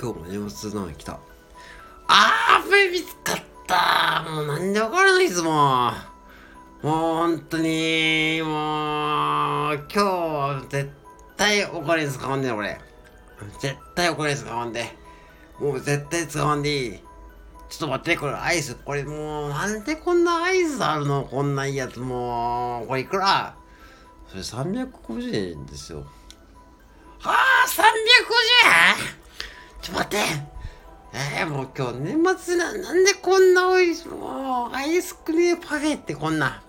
今日も荷物の来た。あー、べ見つかったもうなんでわからないですもん。もう本当に、もう、今日、絶対お金使わんで、俺。絶対お金使わんで。もう絶対使わんでいい。ちょっと待って、これアイス。これもう、なんでこんなアイスあるの？こんないいやつ。もう、これいくら？それ350円ですよ。はあ、350円？ちょ待って。えー、もう今日年末な、なんでこんなおいしい、もう、アイスクリームパフェってこんな。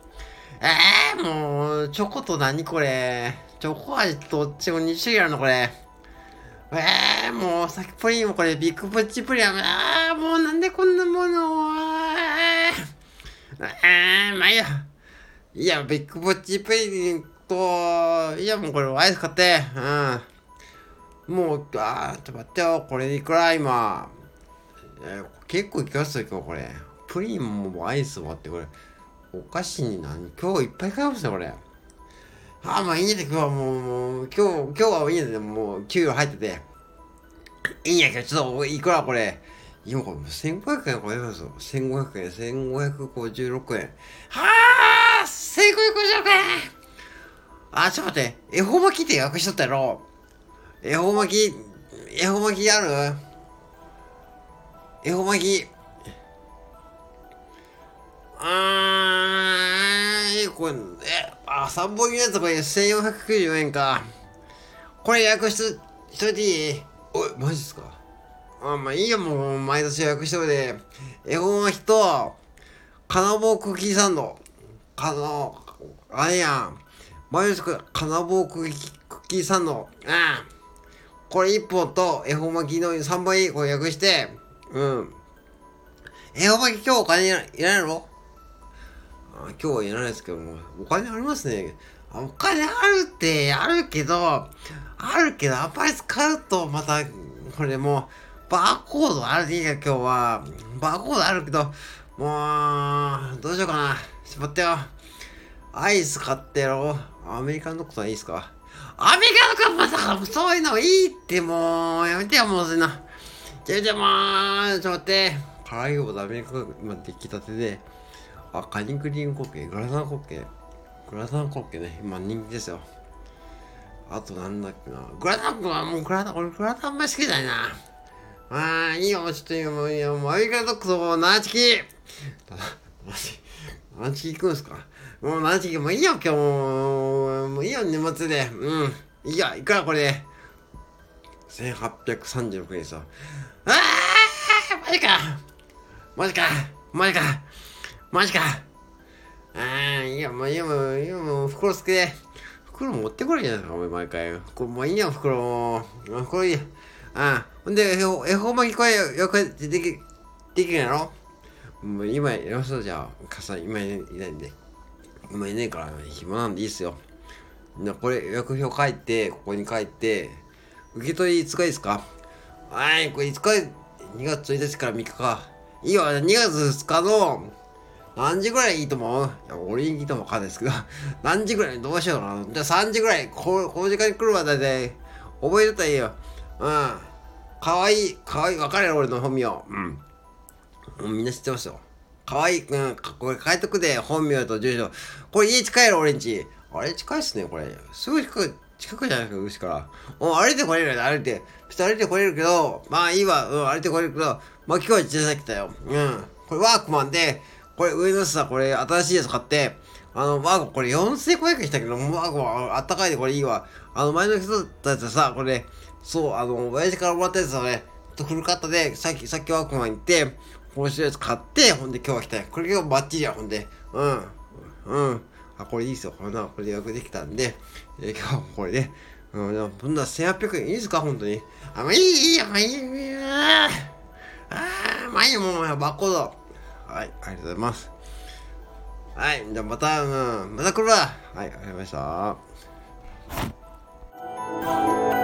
えー、もう、チョコと何これ。チョコ味とどっちも2種類あるのこれ。えー、もう、さっきプリンもこれ、ビッグプッチプリン。あー、もうなんでこんなものを。えー、まあいいや。いや、ビッグプッチプリンと、いや、もうこれアイス買って。うん。もう、あー、ちょっと待ってよ。これいくら今。えー、結構いきますよ、今日これ。プリンもアイスもあって、これ。お菓子に何？今日いっぱい買いましたよ、これ。ああ、まあいいんだ今日はもう、もう、今日、今日はいいんだよ、もう、給料入ってて。いいんやけど、ちょっと、いくらこれ。今これ、1500円超えますよ。1500円、1556円。はあ !1556 円あ、ちょっと待って。恵方巻きって予約しとったやろ。恵方巻き、恵方巻きある？恵方巻き。あー、これ、え、あ、3本入りのやつこれ1494円か。これ予約しと、しといていい？おい、マジっすか？あ、まあいいよ、もう、毎年予約しといて。恵方巻きと、金棒クッキーサンド。かの、あれやん。毎年金棒クッキー、クッキーサンド。ああ。これ1本と、恵方巻きの3本いい、これ予約して。うん。恵方巻き今日お金いらないの？今日はいらないですけども、お金ありますね。お金あるってあるけど、あるけど、あんまり使うとまた、これもう、バーコードあるでいいか、今日は。バーコードあるけど、もう、どうしようかな。しまってよ。アイス買ってやろう。アメリカンドッグさんいいっすか？アメリカンドッグまさ、そういうのいいってもう、やめてよ、もうそういうの。やめてもう、ちょっと待って。辛いよ、アメリカ今出来たてで。あ、カニクリームコッケ、グラタンコッケ。グラタンコッケね、今人気ですよ。あとなんだっけな。グラタンはもうグラタン、俺グラタンあんまり好きだよな。あー、いいよ、ちょっと今もう、いや、もうアメリカドッグとナチキナチキ行くんすか？もうナチキ、もういいよ、今日もう、もういいよ、年末で。うん。いいや、いくらこれ。1836円ですよ。あーマジかマジかマジかマジかああ、いや、もう、いや、もう、いや、もう、袋つけて。袋持ってこれじゃないか、お前、毎回。これ、もういいよ、袋もう。袋いいや。ああ、ほんで、恵方巻きこれ、よくでき、できるやろ？もう、今、やりましょう、じゃあ。かさん、今いないんで。今いないから、暇なんでいいっすよ。な、これ、予約表書いて、ここに書いて、受け取りいつかいいですかはい、これいつか、2月1日から3日か。いいよ、2月2日の、何時ぐらいいいと思う？いや、俺に聞いてもわかんないですけど、何時ぐらいどうしようかな。じゃあ3時ぐらい、ここの時間に来るわ、だいたい。覚えてたらいいよ。うん。かわいい、かわいい、わかるよ、俺の本名。うん。みんな知ってますよ。かわいい、うん、これ書いとくで、本名と住所。これ家近いの、俺んち。あれ近いっすね、これ。すぐ近く、近くじゃないですか、牛から。う、歩いてこれるよ、歩いて。普通歩いてこれるけど、まあいいわ、うん、歩いてこれるけど、まあ今日は小さきたよ。うん。これワークマンで、これ上のさ、これ新しいやつ買って、あの、ワーゴこれ4500円したけど、ワーゴはあったかいでこれいいわ。あの、前の人たやつさ、これ、そう、あの、親父からもらったやつはね、と古かったで、さっき、さっきワークマン行って、こうしたやつ買って、ほんで今日は来たよ。これ今日バッチリや、ほんで。うん。うん。あ、これいいっすよ。これな、これで予約できたんで、えー、今日はこれで、うん、そんな1800円いいですか、ほんとに。あ、まあいい、いいよ、まあいい。ああ、まあいいよ、もう、バッコード。はい、ありがとうございます。はい、じゃあまた、うん、また来るわ。はい、ありがとうございました。